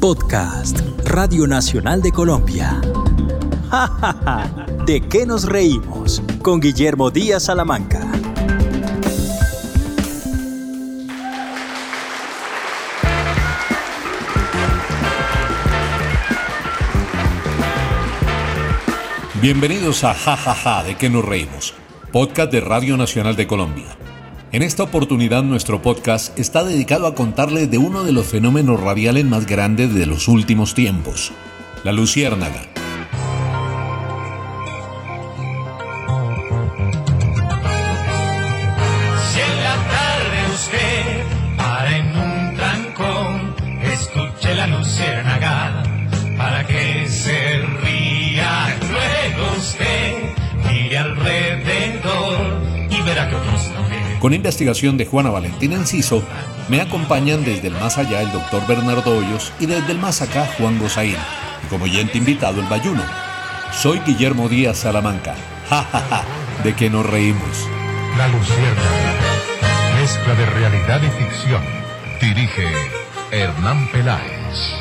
Podcast, Radio Nacional de Colombia. ¡Ja, ja, ja! ¿De qué nos reímos? Con Guillermo Díaz Salamanca. Bienvenidos a Ja Ja Ja, ¿de qué nos reímos? Podcast de Radio Nacional de Colombia. En esta oportunidad nuestro podcast está dedicado a contarle de uno de los fenómenos radiales más grandes de los últimos tiempos, la luciérnaga. Con investigación de Juana Valentina Enciso, me acompañan desde el más allá el doctor Bernardo Hoyos y desde el más acá Juan Gozaín, y como oyente invitado el Bayuno. Soy Guillermo Díaz Salamanca. Ja, ja, ja, ¿de qué nos reímos? La Luciérnaga. Mezcla de realidad y ficción. Dirige Hernán Peláez.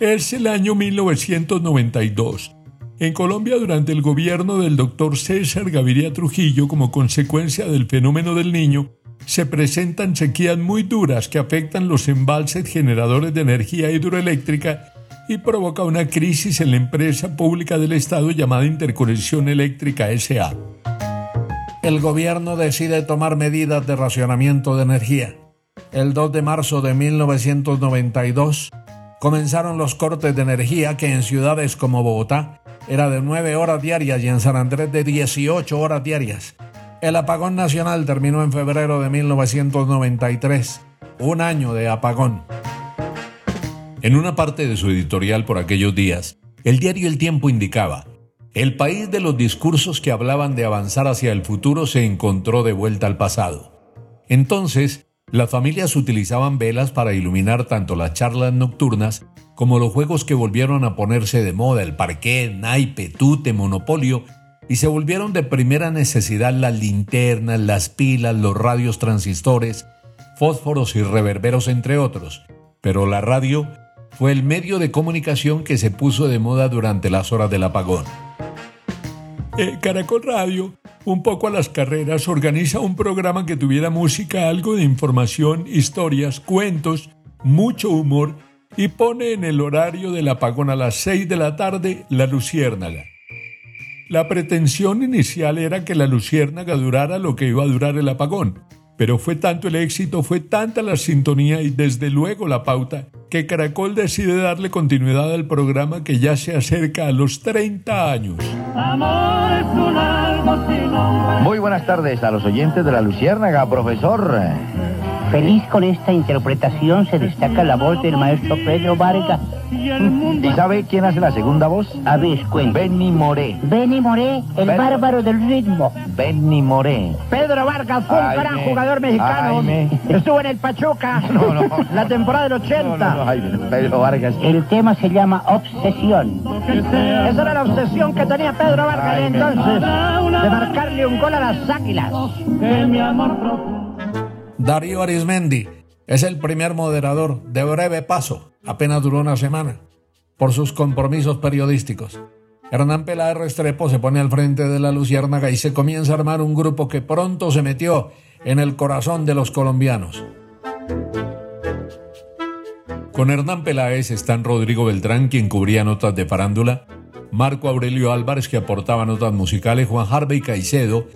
Es el año 1992. En Colombia, durante el gobierno del doctor César Gaviria Trujillo, como consecuencia del fenómeno del niño, se presentan sequías muy duras que afectan los embalses generadores de energía hidroeléctrica y provoca una crisis en la empresa pública del Estado llamada Interconexión Eléctrica SA. El gobierno decide tomar medidas de racionamiento de energía. El 2 de marzo de 1992 comenzaron los cortes de energía que en ciudades como Bogotá era de 9 horas diarias y en San Andrés de 18 horas diarias. El apagón nacional terminó en febrero de 1993, un año de apagón. En una parte de su editorial por aquellos días, el diario El Tiempo indicaba, el país de los discursos que hablaban de avanzar hacia el futuro se encontró de vuelta al pasado. Entonces, las familias utilizaban velas para iluminar tanto las charlas nocturnas como los juegos que volvieron a ponerse de moda, el parqué, naipe, tute, monopolio, y se volvieron de primera necesidad las linternas, las pilas, los radios transistores, fósforos y reverberos, entre otros. Pero la radio fue el medio de comunicación que se puso de moda durante las horas del apagón. Eh, Caracol Radio, un poco a las carreras, organiza un programa que tuviera música, algo de información, historias, cuentos, mucho humor y pone en el horario del apagón a las 6 de la tarde La Luciérnaga. La pretensión inicial era que La Luciérnaga durara lo que iba a durar el apagón, pero fue tanto el éxito, fue tanta la sintonía y desde luego la pauta, que Caracol decide darle continuidad al programa que ya se acerca a los 30 años. Muy buenas tardes a los oyentes de la Luciérnaga, profesor. Feliz con esta interpretación se destaca la voz del maestro Pedro Vargas. ¿Y sabe quién hace la segunda voz? A ver, cuenta. Benny Moré. Benny Moré, el bárbaro del ritmo. Benny Moré. Pedro Vargas fue un Ay, gran me- jugador mexicano. ay, me- Estuvo en el Pachuca. No, no. La temporada del 80. No, no, no, ay, Pedro Vargas. El tema se llama Obsesión. Esa era la obsesión que tenía Pedro Vargas Ay, entonces, de marcarle un gol a las águilas. Darío Arismendi es el primer moderador de breve paso, apenas duró una semana, por sus compromisos periodísticos. Hernán Peláez Restrepo se pone al frente de la Luciérnaga y se comienza a armar un grupo que pronto se metió en el corazón de los colombianos. Con Hernán Peláez están Rodrigo Beltrán, quien cubría notas de farándula, Marco Aurelio Álvarez, que aportaba notas musicales, Juan Harvey Caicedo,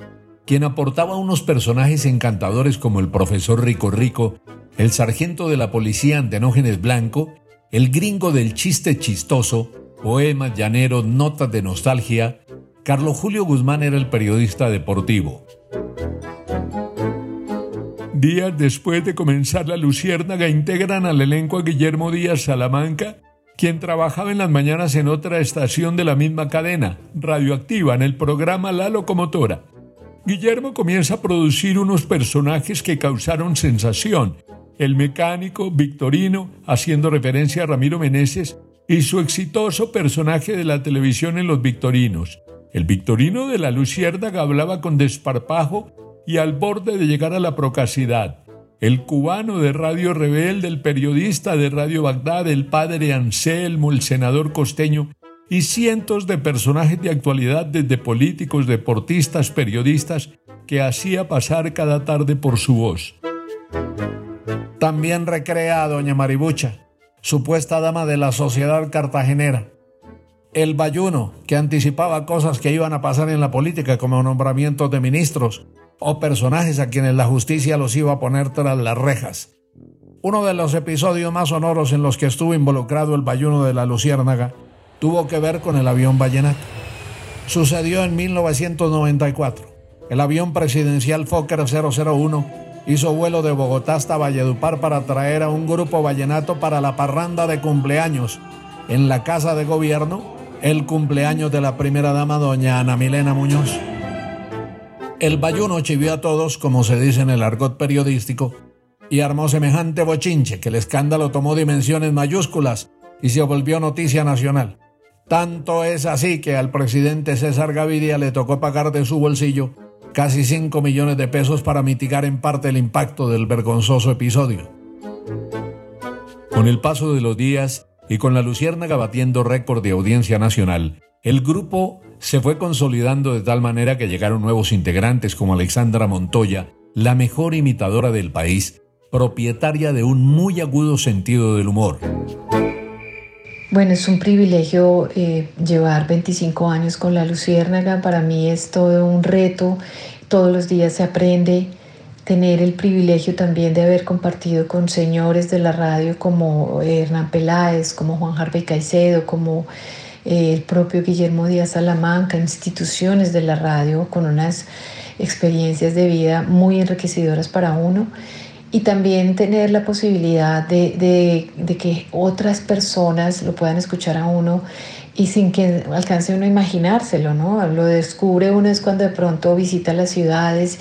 quien aportaba unos personajes encantadores como el profesor Rico Rico, el sargento de la policía Antenógenes Blanco, el gringo del chiste chistoso, poemas llaneros, notas de nostalgia. Carlos Julio Guzmán era el periodista deportivo. Días después de comenzar la Luciérnaga integran al elenco a Guillermo Díaz Salamanca, quien trabajaba en las mañanas en otra estación de la misma cadena, radioactiva, en el programa La Locomotora. Guillermo comienza a producir unos personajes que causaron sensación. El mecánico Victorino, haciendo referencia a Ramiro Meneses, y su exitoso personaje de la televisión en Los Victorinos. El Victorino de la Luciérnaga hablaba con desparpajo y al borde de llegar a la procacidad. el cubano de Radio Rebelde, el periodista de Radio Bagdad, el padre Anselmo, el senador costeño y cientos de personajes de actualidad desde políticos, deportistas, periodistas que hacía pasar cada tarde por su voz. También recrea a doña Maribucha, supuesta dama de la sociedad cartagenera. El Bayuno, que anticipaba cosas que iban a pasar en la política como nombramientos de ministros o personajes a quienes la justicia los iba a poner tras las rejas. Uno de los episodios más sonoros en los que estuvo involucrado el Bayuno de la Luciérnaga tuvo que ver con el avión Vallenato. Sucedió en 1994. El avión presidencial Fokker 001 hizo vuelo de Bogotá hasta Valledupar para traer a un grupo vallenato para la parranda de cumpleaños en la casa de gobierno, el cumpleaños de la primera dama doña Ana Milena Muñoz. El bayuno chivió a todos, como se dice en el argot periodístico, y armó semejante bochinche que el escándalo tomó dimensiones mayúsculas y se volvió noticia nacional. Tanto es así que al presidente César Gaviria le tocó pagar de su bolsillo casi 5 millones de pesos para mitigar en parte el impacto del vergonzoso episodio. Con el paso de los días y con la Luciérnaga batiendo récord de audiencia nacional, el grupo se fue consolidando de tal manera que llegaron nuevos integrantes como Alexandra Montoya, la mejor imitadora del país, propietaria de un muy agudo sentido del humor. Bueno, es un privilegio eh, llevar 25 años con la Luciérnaga. Para mí es todo un reto. Todos los días se aprende. Tener el privilegio también de haber compartido con señores de la radio como Hernán Peláez, como Juan Harvey Caicedo, como eh, el propio Guillermo Díaz Salamanca, instituciones de la radio con unas experiencias de vida muy enriquecedoras para uno y también tener la posibilidad de, que otras personas lo puedan escuchar a uno y sin que alcance uno a imaginárselo, ¿no? Lo descubre uno es cuando de pronto visita las ciudades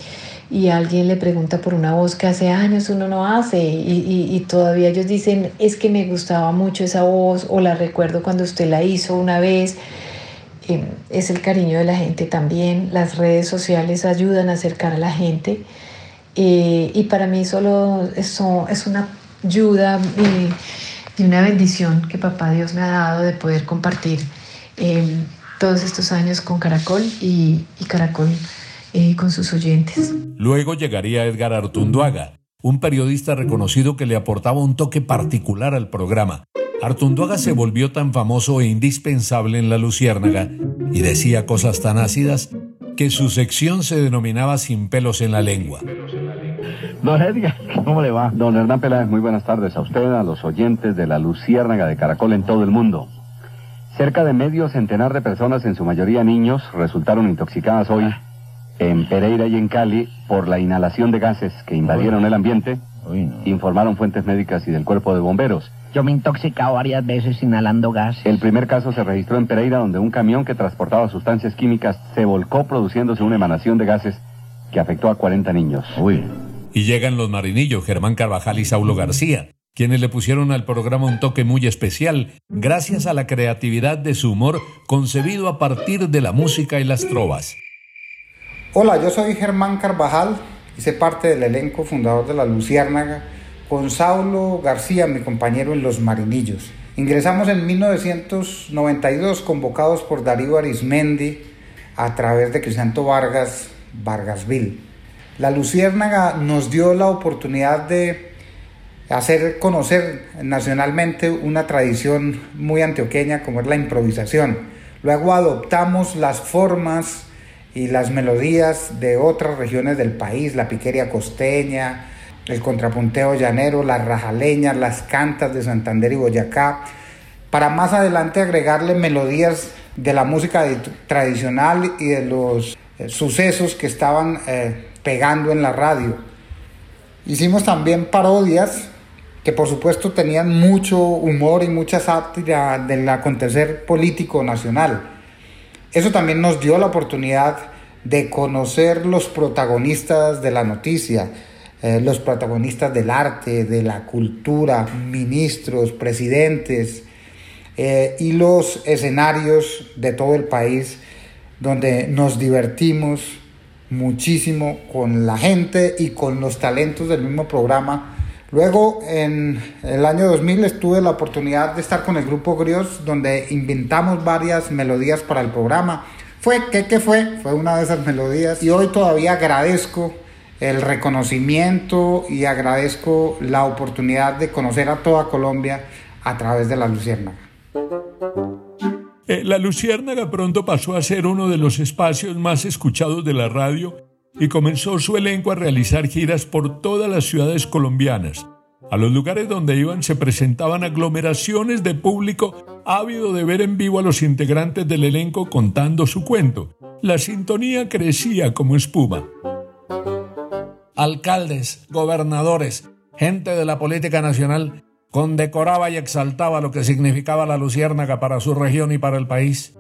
y alguien le pregunta por una voz que hace años uno no hace y, y, todavía ellos dicen es que me gustaba mucho esa voz o la recuerdo cuando usted la hizo una vez. Eh, es el cariño de la gente también. Las redes sociales ayudan a acercar a la gente. Eh, y para mí solo eso es una ayuda y, una bendición que papá Dios me ha dado de poder compartir em, todos estos años con Caracol y, Caracol eh, con sus oyentes. Luego llegaría Edgar Artunduaga, un periodista reconocido que le aportaba un toque particular al programa. Artunduaga se volvió tan famoso e indispensable en la Luciérnaga y decía cosas tan ácidas que su sección se denominaba Sin pelos en la lengua. Don Edgar, ¿cómo le va? Don Hernán Peláez, muy buenas tardes a usted, a los oyentes de la Luciérnaga de Caracol en todo el mundo. Cerca de medio centenar de personas, en su mayoría niños, resultaron intoxicadas hoy en Pereira y en Cali por la inhalación de gases que invadieron el ambiente, informaron fuentes médicas y del cuerpo de bomberos. Yo me he intoxicado varias veces inhalando gas. El primer caso se registró en Pereira, donde un camión que transportaba sustancias químicas se volcó produciéndose una emanación de gases que afectó a 40 niños. Uy. Y llegan los marinillos Germán Carvajal y Saulo García, quienes le pusieron al programa un toque muy especial gracias a la creatividad de su humor concebido a partir de la música y las trovas. Hola, yo soy Germán Carvajal, hice parte del elenco fundador de La Luciérnaga con Saulo García, mi compañero en Los Marinillos. Ingresamos en 1992 convocados por Darío Arismendi a través de Crisanto Vargas, Vargasville. La Luciérnaga nos dio la oportunidad de hacer conocer nacionalmente una tradición muy antioqueña como es la improvisación. Luego adoptamos las formas y las melodías de otras regiones del país, la piquería costeña, el contrapunteo llanero, las rajaleñas, las cantas de Santander y Boyacá, para más adelante agregarle melodías de la música tradicional y de los eh, sucesos que estaban eh, pegando en la radio. Hicimos también parodias que por supuesto tenían mucho humor y mucha sátira del acontecer político nacional. Eso también nos dio la oportunidad de conocer los protagonistas de la noticia, eh, los protagonistas del arte, de la cultura, ministros, presidentes eh, y los escenarios de todo el país donde nos divertimos muchísimo con la gente y con los talentos del mismo programa. Luego, en el año 2000, tuve la oportunidad de estar con el grupo Grios, donde inventamos varias melodías para el programa. Fue, ¿qué, ¿qué fue? Fue una de esas melodías. Y hoy todavía agradezco el reconocimiento y agradezco la oportunidad de conocer a toda Colombia a través de la Luciérnaga. Eh, la Luciérnaga pronto pasó a ser uno de los espacios más escuchados de la radio y comenzó su elenco a realizar giras por todas las ciudades colombianas. A los lugares donde iban se presentaban aglomeraciones de público ávido de ver en vivo a los integrantes del elenco contando su cuento. La sintonía crecía como espuma alcaldes, gobernadores, gente de la política nacional, condecoraba y exaltaba lo que significaba la luciérnaga para su región y para el país.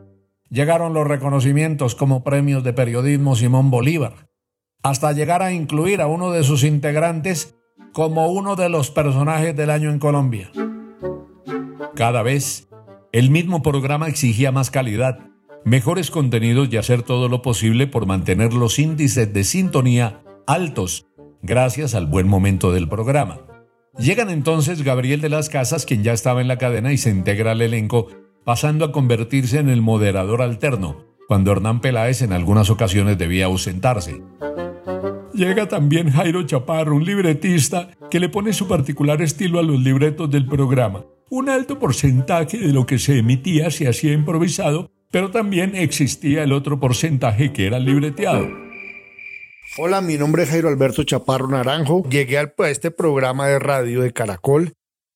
Llegaron los reconocimientos como premios de periodismo Simón Bolívar, hasta llegar a incluir a uno de sus integrantes como uno de los personajes del año en Colombia. Cada vez, el mismo programa exigía más calidad, mejores contenidos y hacer todo lo posible por mantener los índices de sintonía altos gracias al buen momento del programa. Llegan entonces Gabriel de las Casas, quien ya estaba en la cadena y se integra al elenco, pasando a convertirse en el moderador alterno, cuando Hernán Peláez en algunas ocasiones debía ausentarse. Llega también Jairo Chaparro, un libretista que le pone su particular estilo a los libretos del programa. Un alto porcentaje de lo que se emitía se hacía improvisado, pero también existía el otro porcentaje que era libreteado. Hola, mi nombre es Jairo Alberto Chaparro Naranjo. Llegué a este programa de radio de Caracol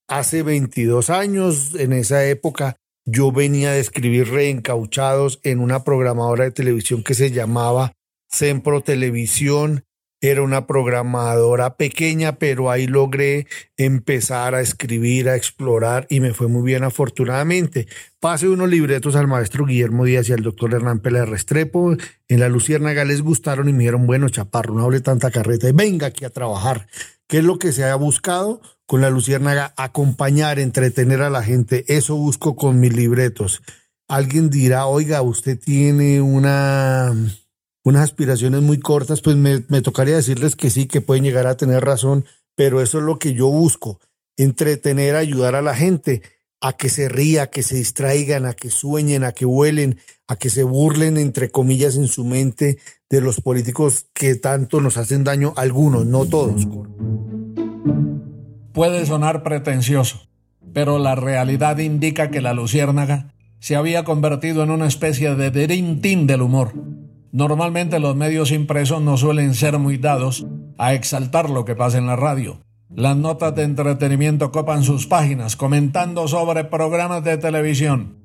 hace 22 años. En esa época yo venía de escribir reencauchados en una programadora de televisión que se llamaba Sempro Televisión era una programadora pequeña, pero ahí logré empezar a escribir, a explorar y me fue muy bien afortunadamente. Pasé unos libretos al maestro Guillermo Díaz y al doctor Hernán Pérez Restrepo. En la Luciérnaga les gustaron y me dijeron, bueno, chaparro, no hable tanta carreta y venga aquí a trabajar. ¿Qué es lo que se ha buscado con la Luciérnaga? Acompañar, entretener a la gente. Eso busco con mis libretos. Alguien dirá, oiga, usted tiene una unas aspiraciones muy cortas, pues me, tocaría decirles que sí, que pueden llegar a tener razón, pero eso es lo que yo busco, entretener, ayudar a la gente a que se ría, a que se distraigan, a que sueñen, a que vuelen, a que se burlen, entre comillas, en su mente de los políticos que tanto nos hacen daño, algunos, no todos. Puede sonar pretencioso, pero la realidad indica que la luciérnaga se había convertido en una especie de Dream del humor Normalmente los medios impresos no suelen ser muy dados a exaltar lo que pasa en la radio. Las notas de entretenimiento copan sus páginas comentando sobre programas de televisión.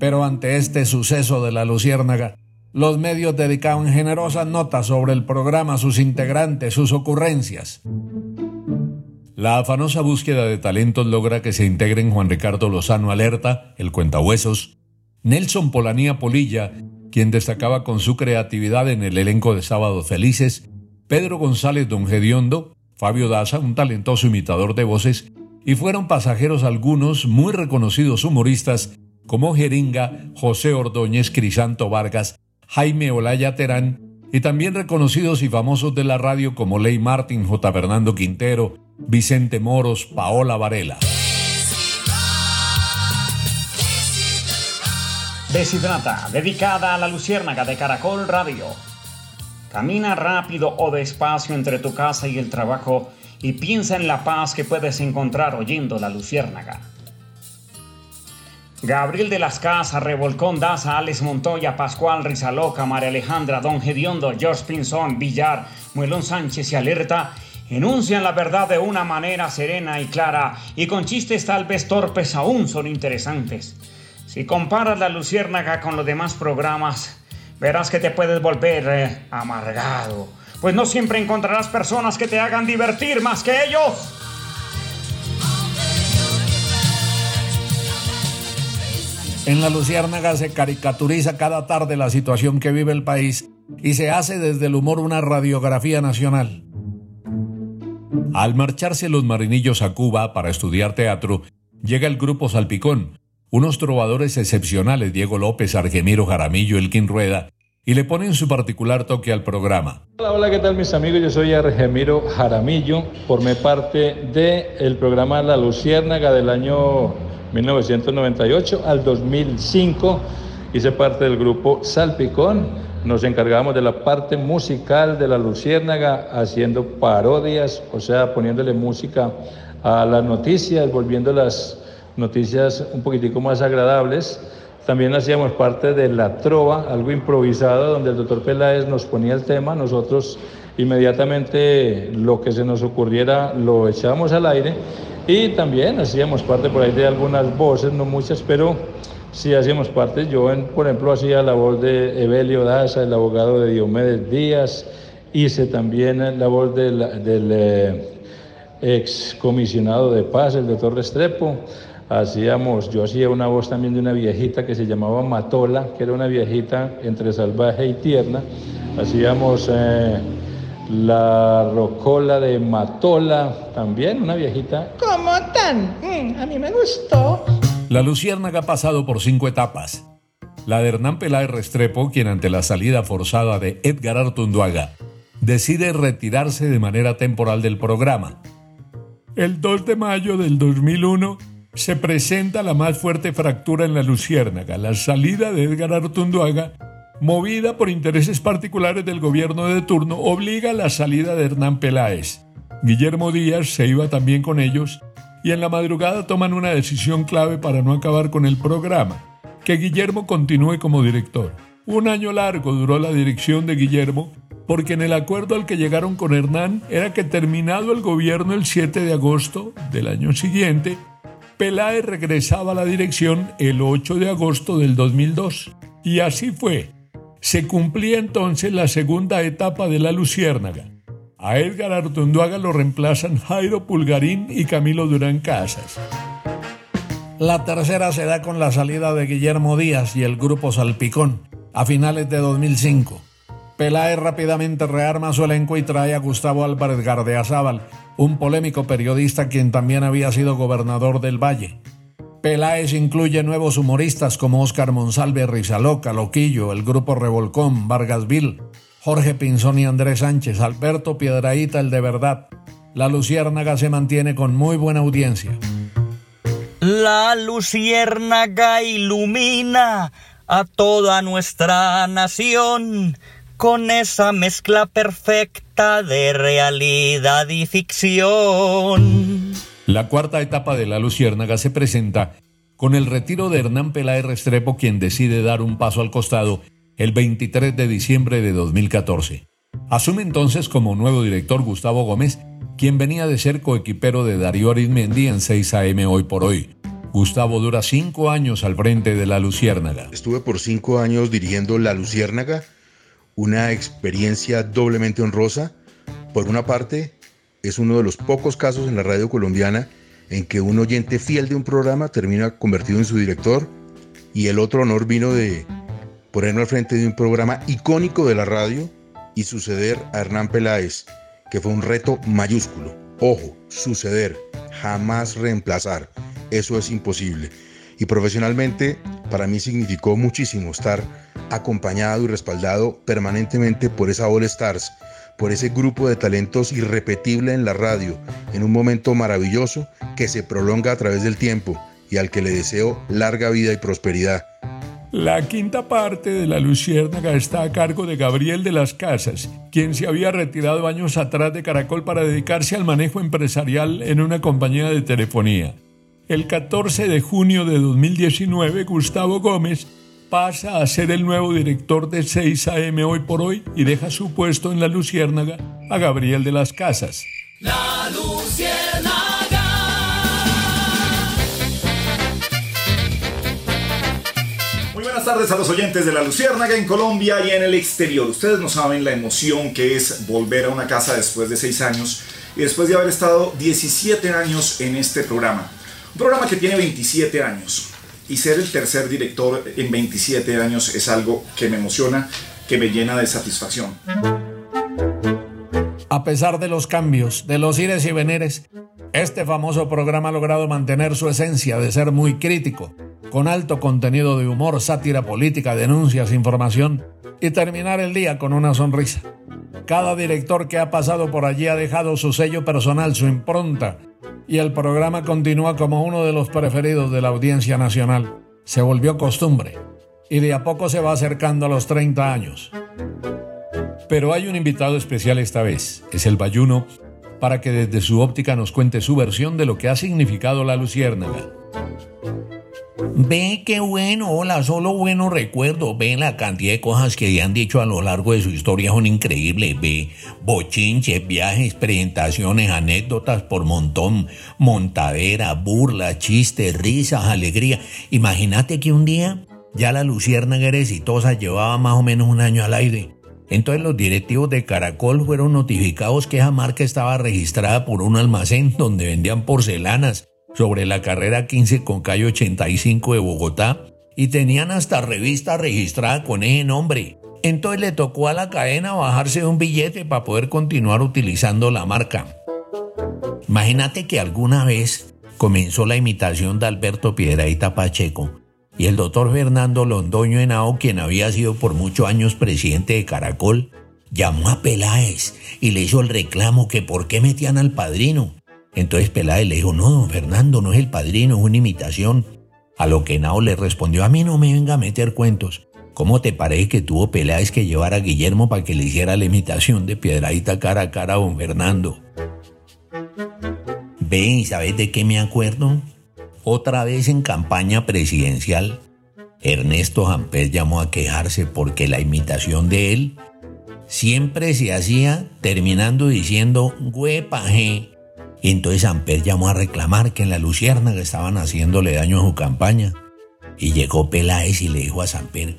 Pero ante este suceso de la Luciérnaga, los medios dedicaban generosas notas sobre el programa, sus integrantes, sus ocurrencias. La afanosa búsqueda de talentos logra que se integren Juan Ricardo Lozano Alerta, el Cuentahuesos, Nelson Polanía Polilla quien destacaba con su creatividad en el elenco de Sábados Felices, Pedro González Don Gediondo, Fabio Daza, un talentoso imitador de voces, y fueron pasajeros algunos muy reconocidos humoristas como Jeringa, José Ordóñez, Crisanto Vargas, Jaime Olaya Terán, y también reconocidos y famosos de la radio como Ley Martín, J. Fernando Quintero, Vicente Moros, Paola Varela. Deshidrata, dedicada a la luciérnaga de Caracol Radio. Camina rápido o despacio entre tu casa y el trabajo y piensa en la paz que puedes encontrar oyendo la luciérnaga. Gabriel de las Casas, Revolcón Daza, Alex Montoya, Pascual Rizaloca, María Alejandra, Don Gediondo, George Pinzón, Villar, Muelón Sánchez y Alerta enuncian la verdad de una manera serena y clara y con chistes tal vez torpes aún son interesantes. Si comparas la Luciérnaga con los demás programas, verás que te puedes volver eh, amargado, pues no siempre encontrarás personas que te hagan divertir más que ellos. En la Luciérnaga se caricaturiza cada tarde la situación que vive el país y se hace desde el humor una radiografía nacional. Al marcharse los marinillos a Cuba para estudiar teatro, llega el grupo Salpicón, unos trovadores excepcionales, Diego López, Argemiro Jaramillo, Elkin Rueda, y le ponen su particular toque al programa. Hola, hola, ¿qué tal mis amigos? Yo soy Argemiro Jaramillo, formé parte del programa La Luciérnaga del año 1998 al 2005, hice parte del grupo Salpicón nos encargábamos de la parte musical de la Luciérnaga, haciendo parodias, o sea, poniéndole música a las noticias, volviendo las noticias un poquitico más agradables. También hacíamos parte de la trova, algo improvisado, donde el doctor Peláez nos ponía el tema, nosotros inmediatamente lo que se nos ocurriera lo echábamos al aire y también hacíamos parte por ahí de algunas voces, no muchas, pero Sí, hacíamos parte. Yo, por ejemplo, hacía la voz de Evelio Daza, el abogado de Diomedes Díaz. Hice también la voz del, eh, ex comisionado de paz, el doctor Restrepo. Hacíamos, yo hacía una voz también de una viejita que se llamaba Matola, que era una viejita entre salvaje y tierna. Hacíamos eh, la rocola de Matola, también una viejita. ¿Cómo tan? Mm, a mí me gustó. La Luciérnaga ha pasado por cinco etapas. La de Hernán Peláez Restrepo, quien ante la salida forzada de Edgar Artunduaga, decide retirarse de manera temporal del programa. El 2 de mayo del 2001 se presenta la más fuerte fractura en la Luciérnaga, la salida de Edgar Artunduaga, movida por intereses particulares del gobierno de turno, obliga a la salida de Hernán Peláez. Guillermo Díaz se iba también con ellos y en la madrugada toman una decisión clave para no acabar con el programa, que Guillermo continúe como director. Un año largo duró la dirección de Guillermo porque en el acuerdo al que llegaron con Hernán era que terminado el gobierno el 7 de agosto del año siguiente, Peláez regresaba a la dirección el 8 de agosto del 2002. Y así fue. Se cumplía entonces la segunda etapa de la Luciérnaga. A Edgar Artunduaga lo reemplazan Jairo Pulgarín y Camilo Durán Casas. La tercera se da con la salida de Guillermo Díaz y el grupo Salpicón a finales de 2005. Peláez rápidamente rearma su elenco y trae a Gustavo Álvarez Gardeazábal, un polémico periodista quien también había sido gobernador del Valle. Peláez incluye nuevos humoristas como Oscar Monsalve, Rizaloca, Loquillo, el grupo Revolcón, Vargasville, Jorge Pinzón y Andrés Sánchez, Alberto Piedraíta, el de verdad. La Luciérnaga se mantiene con muy buena audiencia. La Luciérnaga ilumina a toda nuestra nación con esa mezcla perfecta de realidad y ficción. La cuarta etapa de La Luciérnaga se presenta con el retiro de Hernán Peláez Restrepo, quien decide dar un paso al costado el 23 de diciembre de 2014. Asume entonces como nuevo director Gustavo Gómez, quien venía de ser coequipero de Darío Arizmendi en 6 AM hoy por hoy. Gustavo dura cinco años al frente de La Luciérnaga. Estuve por cinco años dirigiendo La Luciérnaga, una experiencia doblemente honrosa. Por una parte, es uno de los pocos casos en la radio colombiana en que un oyente fiel de un programa termina convertido en su director y el otro honor vino de ponerme al frente de un programa icónico de la radio y suceder a Hernán Peláez, que fue un reto mayúsculo. Ojo, suceder, jamás reemplazar. Eso es imposible. Y profesionalmente, para mí significó muchísimo estar acompañado y respaldado permanentemente por esa All Stars, por ese grupo de talentos irrepetible en la radio, en un momento maravilloso que se prolonga a través del tiempo y al que le deseo larga vida y prosperidad. La quinta parte de la Luciérnaga está a cargo de Gabriel de las Casas, quien se había retirado años atrás de Caracol para dedicarse al manejo empresarial en una compañía de telefonía. El 14 de junio de 2019, Gustavo Gómez pasa a ser el nuevo director de 6 AM hoy por hoy y deja su puesto en la Luciérnaga a Gabriel de las Casas. La Luciérnaga. buenas tardes a los oyentes de La Luciérnaga en Colombia y en el exterior. Ustedes no saben la emoción que es volver a una casa después de 6 años y después de haber estado 17 años en este programa. Un programa que tiene 27 años y ser el tercer director en 27 años es algo que me emociona, que me llena de satisfacción. A pesar de los cambios, de los ires y veneres, este famoso programa ha logrado mantener su esencia de ser muy crítico con alto contenido de humor, sátira política, denuncias, información y terminar el día con una sonrisa. Cada director que ha pasado por allí ha dejado su sello personal, su impronta, y el programa continúa como uno de los preferidos de la audiencia nacional. Se volvió costumbre y de a poco se va acercando a los 30 años. Pero hay un invitado especial esta vez, es el Bayuno, para que desde su óptica nos cuente su versión de lo que ha significado la luciérnaga. Ve qué bueno, hola, solo buenos recuerdos. Ve la cantidad de cosas que han dicho a lo largo de su historia son increíbles. Ve bochinches, viajes, presentaciones, anécdotas por montón, montadera, burlas, chistes, risas, alegría. Imagínate que un día ya la luciérnaga era exitosa, llevaba más o menos un año al aire. Entonces los directivos de Caracol fueron notificados que esa marca estaba registrada por un almacén donde vendían porcelanas sobre la carrera 15 con calle 85 de Bogotá y tenían hasta revista registrada con ese nombre. Entonces le tocó a la cadena bajarse un billete para poder continuar utilizando la marca. Imagínate que alguna vez comenzó la imitación de Alberto Piedraíta Pacheco y el doctor Fernando Londoño Henao, quien había sido por muchos años presidente de Caracol, llamó a Peláez y le hizo el reclamo que por qué metían al padrino. Entonces Peláez le dijo, no, don Fernando, no es el padrino, es una imitación. A lo que Nao le respondió, a mí no me venga a meter cuentos. ¿Cómo te parece que tuvo Peláez que llevar a Guillermo para que le hiciera la imitación de piedradita cara a cara a don Fernando? Ven, ¿y sabes de qué me acuerdo? Otra vez en campaña presidencial, Ernesto Jamper llamó a quejarse porque la imitación de él siempre se hacía terminando diciendo huepaje y entonces Amper llamó a reclamar que en la Luciérnaga estaban haciéndole daño a su campaña. Y llegó Peláez y le dijo a Samper,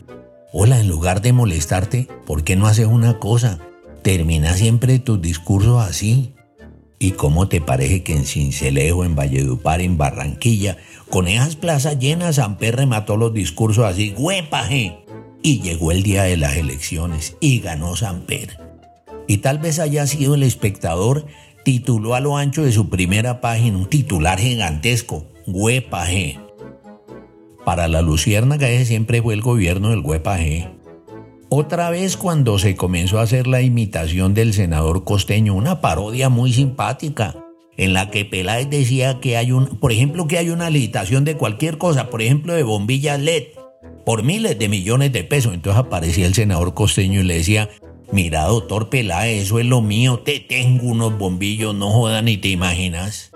hola, en lugar de molestarte, ¿por qué no haces una cosa? Termina siempre tus discursos así. ¿Y cómo te parece que en Cincelejo, en Valledupar, en Barranquilla, con esas plazas llenas, Samper remató los discursos así, ¡huepaje! Y llegó el día de las elecciones y ganó Samper. Y tal vez haya sido el espectador tituló a lo ancho de su primera página un titular gigantesco, Huepaje. Para la Luciérnaga ese siempre fue el gobierno del Huepaje. Otra vez cuando se comenzó a hacer la imitación del senador costeño, una parodia muy simpática, en la que Peláez decía que hay un, por ejemplo, que hay una licitación de cualquier cosa, por ejemplo, de bombillas LED, por miles de millones de pesos. Entonces aparecía el senador costeño y le decía, Mira, doctor Peláez, eso es lo mío, te tengo unos bombillos, no jodas ni te imaginas.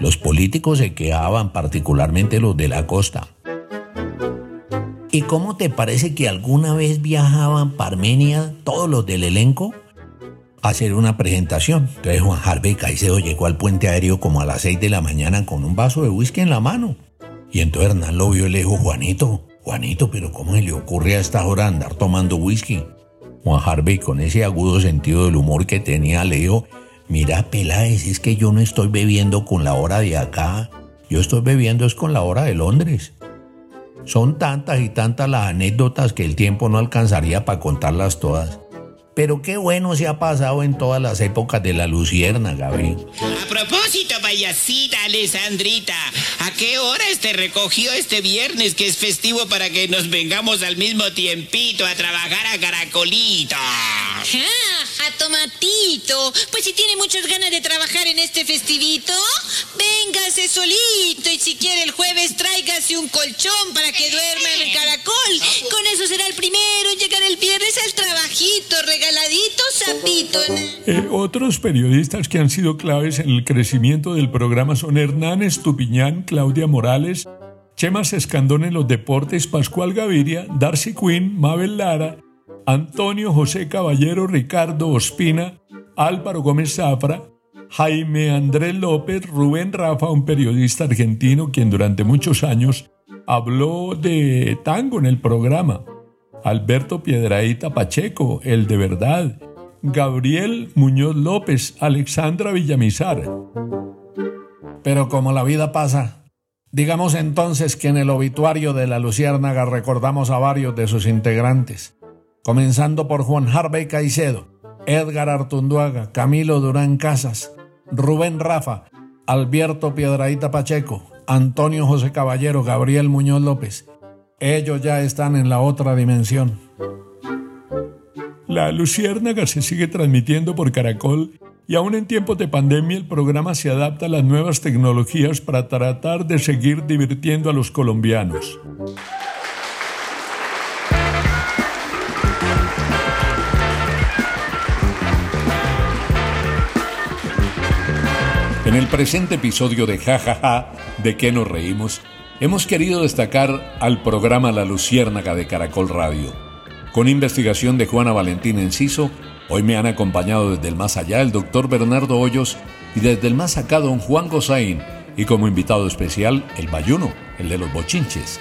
Los políticos se quedaban, particularmente los de la costa. ¿Y cómo te parece que alguna vez viajaban para Armenia todos los del elenco? A hacer una presentación. Entonces Juan Harvey Caicedo llegó al puente aéreo como a las 6 de la mañana con un vaso de whisky en la mano. Y entonces Hernán lo vio y le dijo, Juanito, Juanito, pero ¿cómo se le ocurre a esta hora andar tomando whisky? Juan Harvey, con ese agudo sentido del humor que tenía, le dijo, mira Peláez, es que yo no estoy bebiendo con la hora de acá, yo estoy bebiendo es con la hora de Londres. Son tantas y tantas las anécdotas que el tiempo no alcanzaría para contarlas todas. Pero qué bueno se ha pasado en todas las épocas de la lucierna, Gaby. A propósito, payasita Alessandrita, ¿a qué hora te recogió este viernes que es festivo para que nos vengamos al mismo tiempito a trabajar a Caracolito? Tomatito. Pues si tiene muchas ganas de trabajar en este festivito, véngase solito y si quiere el jueves tráigase un colchón para que duerma en el caracol. Con eso será el primero en llegar el viernes al trabajito, regaladito, sapito. Eh, otros periodistas que han sido claves en el crecimiento del programa son Hernán Estupiñán, Claudia Morales, Chemas Escandón en los deportes, Pascual Gaviria, Darcy Quinn, Mabel Lara, Antonio José Caballero, Ricardo Ospina, Álvaro Gómez Zafra, Jaime Andrés López, Rubén Rafa, un periodista argentino quien durante muchos años habló de tango en el programa, Alberto Piedraíta Pacheco, el de verdad, Gabriel Muñoz López, Alexandra Villamizar. Pero como la vida pasa, digamos entonces que en el obituario de la Luciérnaga recordamos a varios de sus integrantes, comenzando por Juan Harvey Caicedo, Edgar Artunduaga, Camilo Durán Casas, Rubén Rafa, Alberto Piedraíta Pacheco, Antonio José Caballero, Gabriel Muñoz López. Ellos ya están en la otra dimensión. La Luciérnaga se sigue transmitiendo por Caracol y aún en tiempos de pandemia el programa se adapta a las nuevas tecnologías para tratar de seguir divirtiendo a los colombianos. El presente episodio de Jajaja, ¿de qué nos reímos? Hemos querido destacar al programa La Luciérnaga de Caracol Radio. Con investigación de Juana Valentín Enciso, hoy me han acompañado desde el más allá el doctor Bernardo Hoyos y desde el más acá don Juan Gozaín y como invitado especial el Bayuno, el de los bochinches.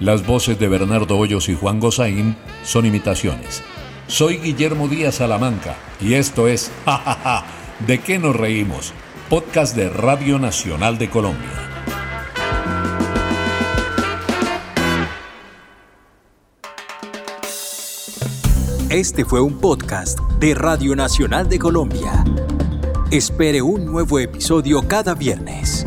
Las voces de Bernardo Hoyos y Juan Gozaín son imitaciones. Soy Guillermo Díaz Salamanca y esto es Jajaja, ¿de qué nos reímos? Podcast de Radio Nacional de Colombia. Este fue un podcast de Radio Nacional de Colombia. Espere un nuevo episodio cada viernes.